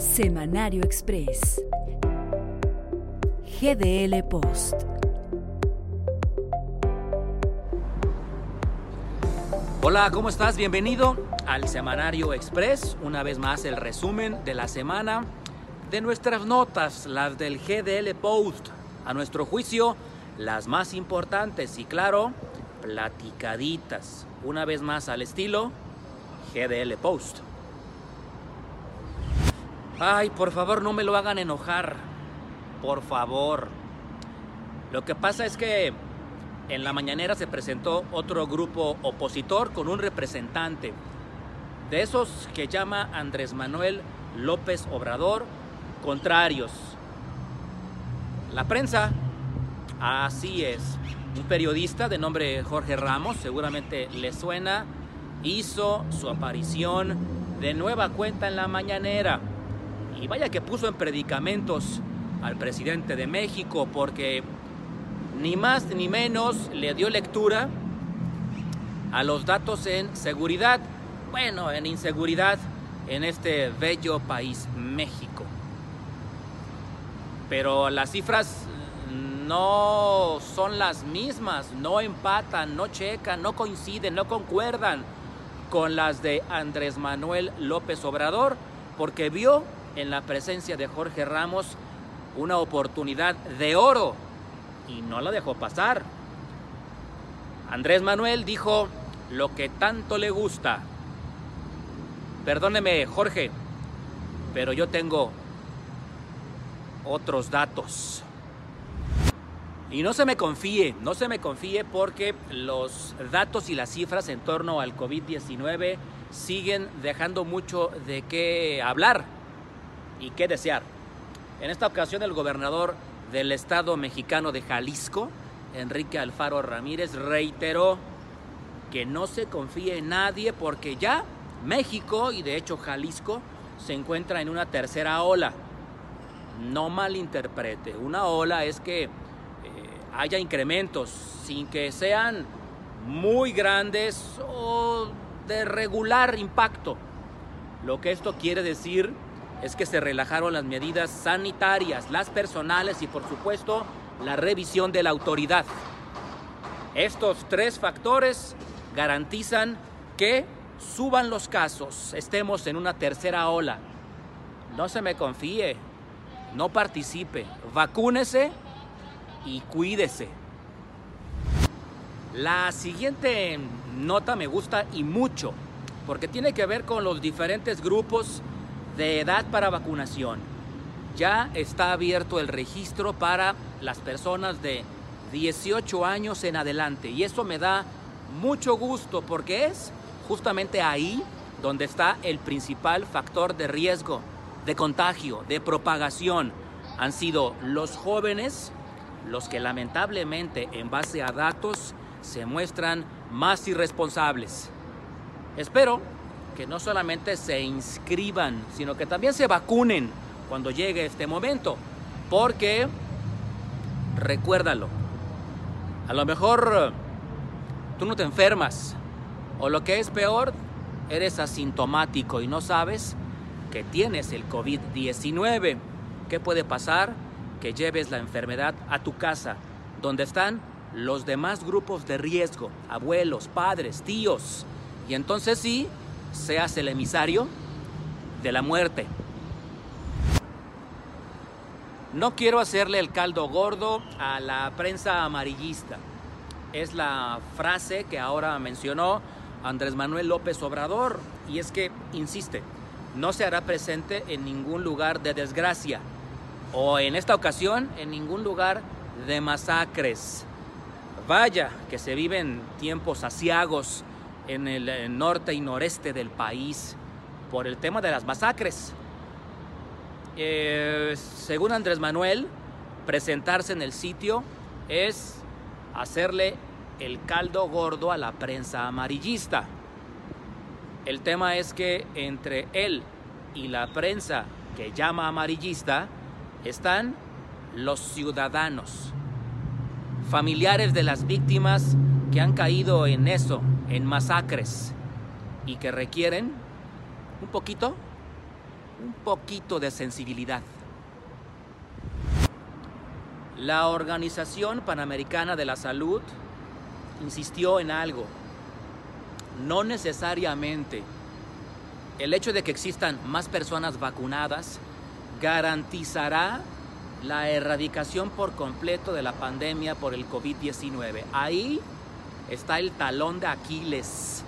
Semanario Express. GDL Post. Hola, ¿cómo estás? Bienvenido al Semanario Express. Una vez más el resumen de la semana de nuestras notas, las del GDL Post. A nuestro juicio, las más importantes y claro, platicaditas. Una vez más al estilo GDL Post. Ay, por favor, no me lo hagan enojar. Por favor. Lo que pasa es que en la mañanera se presentó otro grupo opositor con un representante. De esos que llama Andrés Manuel López Obrador, contrarios. La prensa, así es. Un periodista de nombre Jorge Ramos, seguramente le suena, hizo su aparición de nueva cuenta en la mañanera. Y vaya que puso en predicamentos al presidente de México porque ni más ni menos le dio lectura a los datos en seguridad, bueno, en inseguridad en este bello país, México. Pero las cifras no son las mismas, no empatan, no checan, no coinciden, no concuerdan con las de Andrés Manuel López Obrador, porque vio en la presencia de Jorge Ramos una oportunidad de oro y no la dejó pasar. Andrés Manuel dijo lo que tanto le gusta. Perdóneme, Jorge, pero yo tengo otros datos. Y no se me confíe, no se me confíe porque los datos y las cifras en torno al COVID-19 siguen dejando mucho de qué hablar y qué desear. En esta ocasión el gobernador del estado mexicano de Jalisco, Enrique Alfaro Ramírez, reiteró que no se confíe en nadie porque ya México y de hecho Jalisco se encuentra en una tercera ola. No malinterprete, una ola es que eh, haya incrementos sin que sean muy grandes o de regular impacto. Lo que esto quiere decir es que se relajaron las medidas sanitarias, las personales y por supuesto la revisión de la autoridad. Estos tres factores garantizan que suban los casos, estemos en una tercera ola. No se me confíe, no participe, vacúnese y cuídese. La siguiente nota me gusta y mucho, porque tiene que ver con los diferentes grupos de edad para vacunación. Ya está abierto el registro para las personas de 18 años en adelante y eso me da mucho gusto porque es justamente ahí donde está el principal factor de riesgo, de contagio, de propagación. Han sido los jóvenes los que lamentablemente en base a datos se muestran más irresponsables. Espero que no solamente se inscriban, sino que también se vacunen cuando llegue este momento. Porque, recuérdalo, a lo mejor tú no te enfermas, o lo que es peor, eres asintomático y no sabes que tienes el COVID-19. ¿Qué puede pasar? Que lleves la enfermedad a tu casa, donde están los demás grupos de riesgo, abuelos, padres, tíos. Y entonces sí, seas el emisario de la muerte. No quiero hacerle el caldo gordo a la prensa amarillista. Es la frase que ahora mencionó Andrés Manuel López Obrador y es que, insiste, no se hará presente en ningún lugar de desgracia o en esta ocasión en ningún lugar de masacres. Vaya que se viven tiempos asiagos en el norte y noreste del país por el tema de las masacres. Eh, según Andrés Manuel, presentarse en el sitio es hacerle el caldo gordo a la prensa amarillista. El tema es que entre él y la prensa que llama amarillista están los ciudadanos. familiares de las víctimas que han caído en eso, en masacres, y que requieren un poquito, un poquito de sensibilidad. La Organización Panamericana de la Salud insistió en algo. No necesariamente el hecho de que existan más personas vacunadas garantizará la erradicación por completo de la pandemia por el COVID-19. Ahí está el talón de Aquiles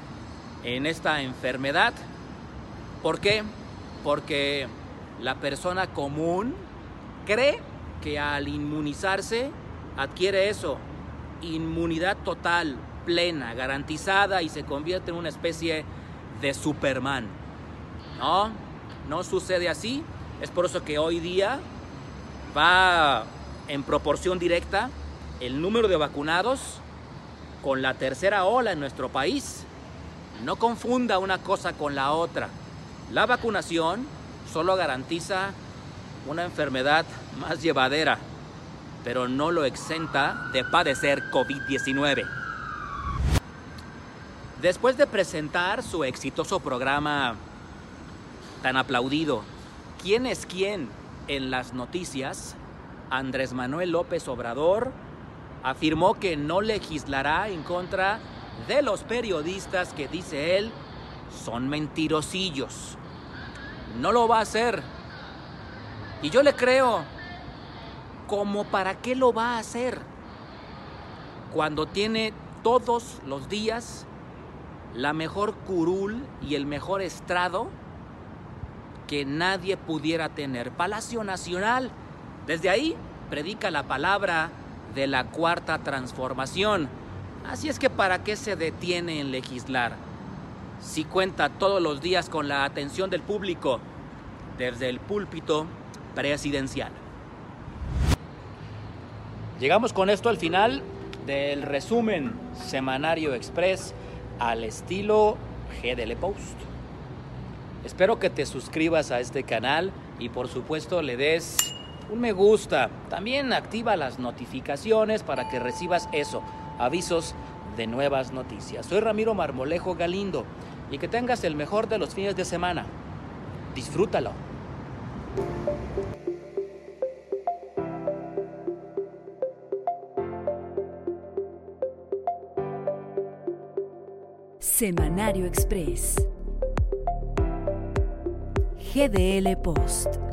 en esta enfermedad. ¿Por qué? Porque la persona común cree que al inmunizarse adquiere eso, inmunidad total, plena, garantizada y se convierte en una especie de Superman. No, no sucede así. Es por eso que hoy día va en proporción directa el número de vacunados con la tercera ola en nuestro país. No confunda una cosa con la otra. La vacunación solo garantiza una enfermedad más llevadera, pero no lo exenta de padecer COVID-19. Después de presentar su exitoso programa tan aplaudido, ¿Quién es quién? En las noticias, Andrés Manuel López Obrador afirmó que no legislará en contra de los periodistas que, dice él, son mentirosillos. No lo va a hacer. Y yo le creo, ¿como para qué lo va a hacer? Cuando tiene todos los días la mejor curul y el mejor estrado que nadie pudiera tener. Palacio Nacional. Desde ahí predica la palabra de la cuarta transformación. Así es que ¿para qué se detiene en legislar? Si cuenta todos los días con la atención del público desde el púlpito presidencial. Llegamos con esto al final del resumen semanario express al estilo GDL Post. Espero que te suscribas a este canal y por supuesto le des un me gusta. También activa las notificaciones para que recibas eso, avisos de nuevas noticias. Soy Ramiro Marmolejo Galindo y que tengas el mejor de los fines de semana. Disfrútalo. Semanario Express. GDL Post.